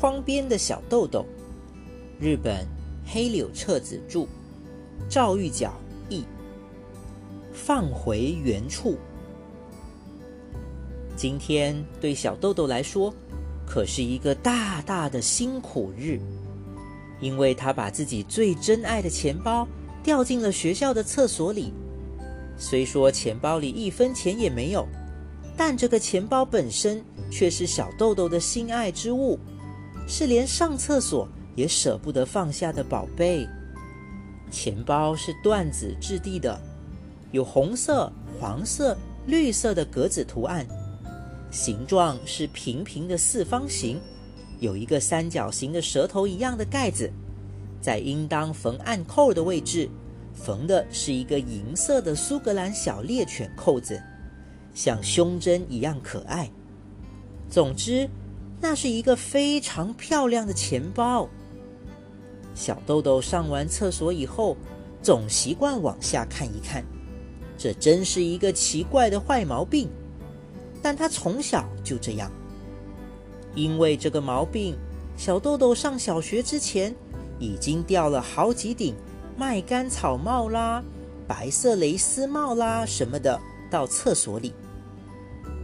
窗边的小豆豆，日本黑柳彻子著，赵玉角译。放回原处。今天对小豆豆来说，可是一个大大的辛苦日，因为他把自己最珍爱的钱包掉进了学校的厕所里。虽说钱包里一分钱也没有，但这个钱包本身却是小豆豆的心爱之物，是连上厕所也舍不得放下的宝贝。钱包是缎子质地的，有红色、黄色、绿色的格子图案。形状是平平的四方形，有一个三角形的舌头一样的盖子，在应当缝暗扣的位置，缝的是一个银色的苏格兰小猎犬扣子，像胸针一样可爱。总之，那是一个非常漂亮的钱包。小豆豆上完厕所以后，总习惯往下看一看，这真是一个奇怪的坏毛病。但他从小就这样，因为这个毛病，小豆豆上小学之前已经掉了好几顶麦秆草帽啦、白色蕾丝帽啦什么的到厕所里。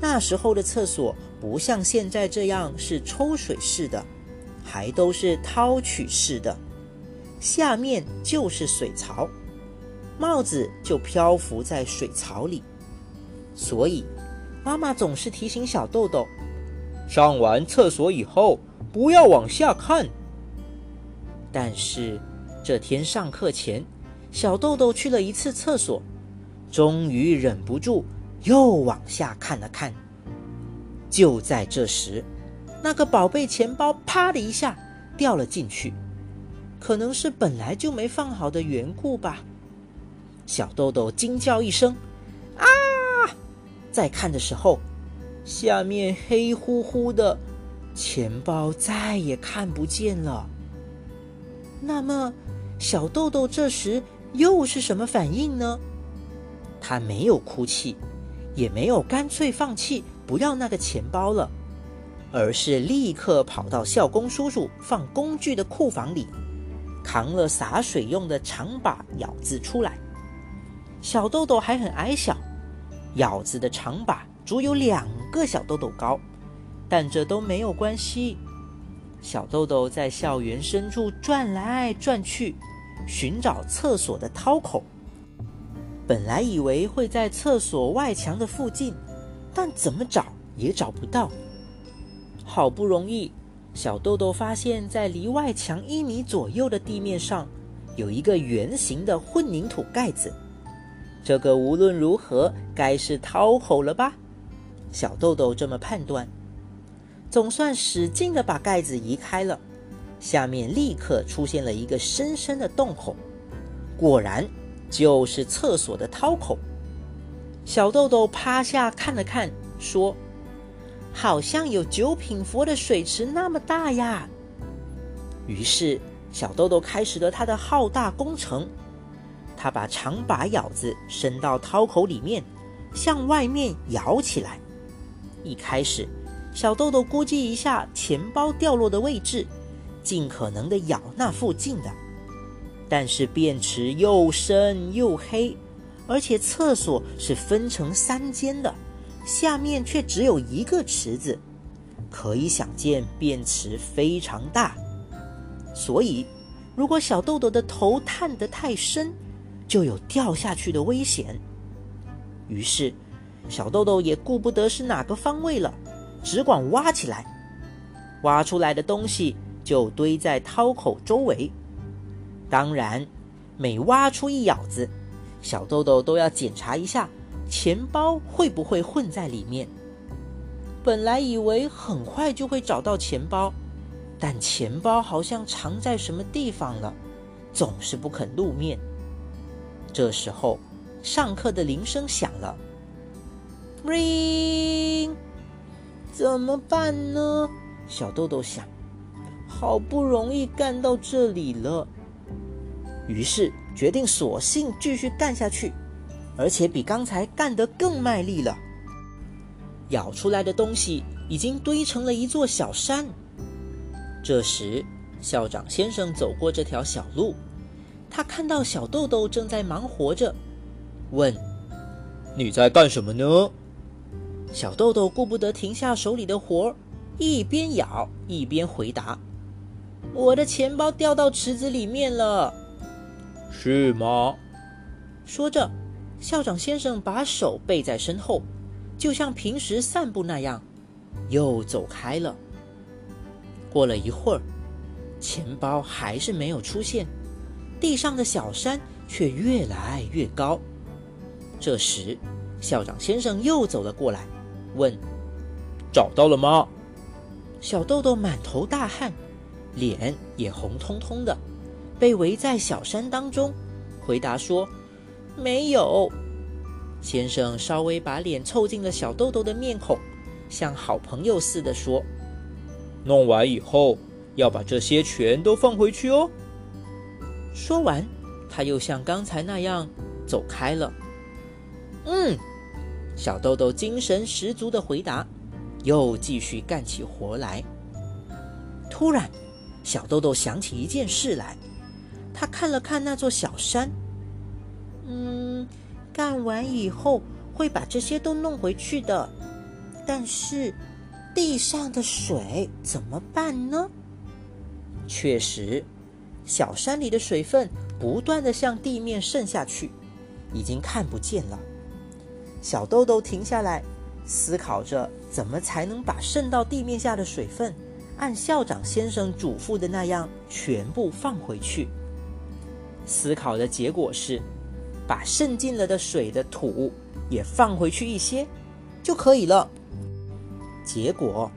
那时候的厕所不像现在这样是抽水式的，还都是掏取式的，下面就是水槽，帽子就漂浮在水槽里，所以。妈妈总是提醒小豆豆，上完厕所以后不要往下看。但是这天上课前，小豆豆去了一次厕所，终于忍不住又往下看了看。就在这时，那个宝贝钱包啪的一下掉了进去，可能是本来就没放好的缘故吧。小豆豆惊叫一声。啊再看的时候，下面黑乎乎的，钱包再也看不见了。那么，小豆豆这时又是什么反应呢？他没有哭泣，也没有干脆放弃不要那个钱包了，而是立刻跑到校工叔叔放工具的库房里，扛了洒水用的长把舀子出来。小豆豆还很矮小。舀子的长把足有两个小豆豆高，但这都没有关系。小豆豆在校园深处转来转去，寻找厕所的掏口。本来以为会在厕所外墙的附近，但怎么找也找不到。好不容易，小豆豆发现，在离外墙一米左右的地面上，有一个圆形的混凝土盖子。这个无论如何该是掏口了吧？小豆豆这么判断，总算使劲的把盖子移开了，下面立刻出现了一个深深的洞口，果然就是厕所的掏口。小豆豆趴下看了看，说：“好像有九品佛的水池那么大呀。”于是小豆豆开始了他的浩大工程。他把长把舀子伸到掏口里面，向外面舀起来。一开始，小豆豆估计一下钱包掉落的位置，尽可能的舀那附近的。但是便池又深又黑，而且厕所是分成三间的，下面却只有一个池子，可以想见便池非常大。所以，如果小豆豆的头探得太深，就有掉下去的危险。于是，小豆豆也顾不得是哪个方位了，只管挖起来。挖出来的东西就堆在掏口周围。当然，每挖出一舀子，小豆豆都要检查一下钱包会不会混在里面。本来以为很快就会找到钱包，但钱包好像藏在什么地方了，总是不肯露面。这时候，上课的铃声响了。ring，怎么办呢？小豆豆想，好不容易干到这里了，于是决定索性继续干下去，而且比刚才干得更卖力了。咬出来的东西已经堆成了一座小山。这时，校长先生走过这条小路，他看到小豆豆正在忙活着，问：“你在干什么呢？”小豆豆顾不得停下手里的活儿，一边咬一边回答：“我的钱包掉到池子里面了。”是吗？说着，校长先生把手背在身后，就像平时散步那样，又走开了。过了一会儿，钱包还是没有出现，地上的小山却越来越高。这时，校长先生又走了过来，问：“找到了吗？”小豆豆满头大汗，脸也红彤彤的，被围在小山当中，回答说：“没有。”先生稍微把脸凑近了小豆豆的面孔，像好朋友似的说。弄完以后，要把这些全都放回去哦。说完，他又像刚才那样走开了。嗯，小豆豆精神十足的回答，又继续干起活来。突然，小豆豆想起一件事来，他看了看那座小山。嗯，干完以后会把这些都弄回去的，但是。地上的水怎么办呢？确实，小山里的水分不断的向地面渗下去，已经看不见了。小豆豆停下来，思考着怎么才能把渗到地面下的水分，按校长先生嘱咐的那样全部放回去。思考的结果是，把渗进了的水的土也放回去一些，就可以了。结果，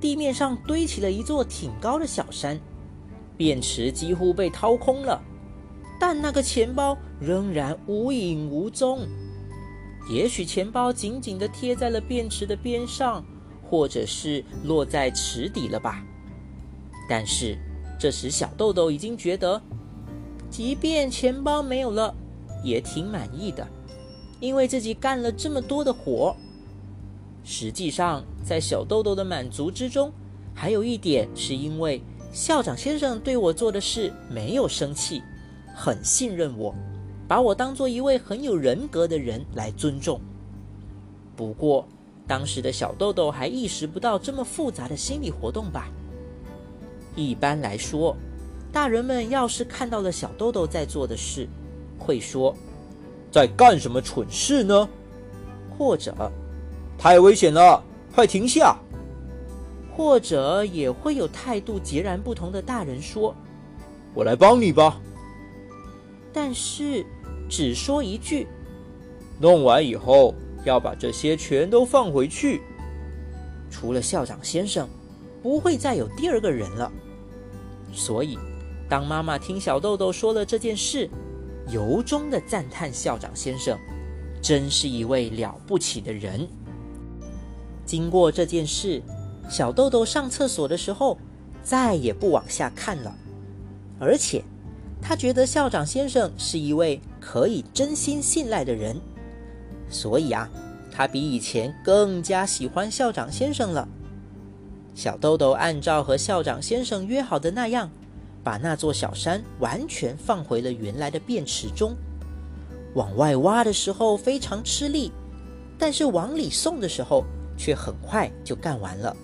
地面上堆起了一座挺高的小山，便池几乎被掏空了，但那个钱包仍然无影无踪。也许钱包紧紧地贴在了便池的边上，或者是落在池底了吧。但是这时小豆豆已经觉得，即便钱包没有了，也挺满意的，因为自己干了这么多的活。实际上，在小豆豆的满足之中，还有一点是因为校长先生对我做的事没有生气，很信任我，把我当做一位很有人格的人来尊重。不过，当时的小豆豆还意识不到这么复杂的心理活动吧。一般来说，大人们要是看到了小豆豆在做的事，会说：“在干什么蠢事呢？”或者。太危险了，快停下！或者也会有态度截然不同的大人说：“我来帮你吧。”但是只说一句：“弄完以后要把这些全都放回去。”除了校长先生，不会再有第二个人了。所以，当妈妈听小豆豆说了这件事，由衷的赞叹校长先生，真是一位了不起的人。经过这件事，小豆豆上厕所的时候再也不往下看了，而且他觉得校长先生是一位可以真心信赖的人，所以啊，他比以前更加喜欢校长先生了。小豆豆按照和校长先生约好的那样，把那座小山完全放回了原来的便池中。往外挖的时候非常吃力，但是往里送的时候。却很快就干完了。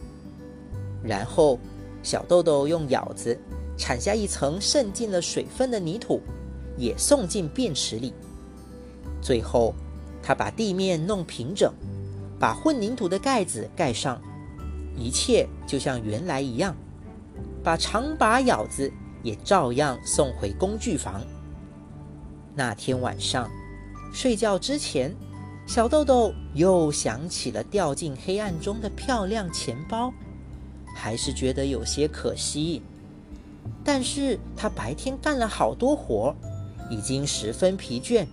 然后，小豆豆用舀子铲下一层渗进了水分的泥土，也送进便池里。最后，他把地面弄平整，把混凝土的盖子盖上，一切就像原来一样。把长把舀子也照样送回工具房。那天晚上，睡觉之前。小豆豆又想起了掉进黑暗中的漂亮钱包，还是觉得有些可惜。但是他白天干了好多活，已经十分疲倦，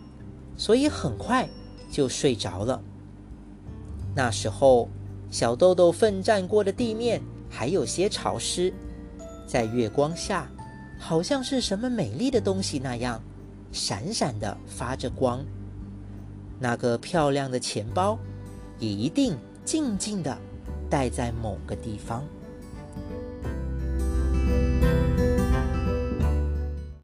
所以很快就睡着了。那时候，小豆豆奋战过的地面还有些潮湿，在月光下，好像是什么美丽的东西那样，闪闪的发着光。那个漂亮的钱包，也一定静静的待在某个地方。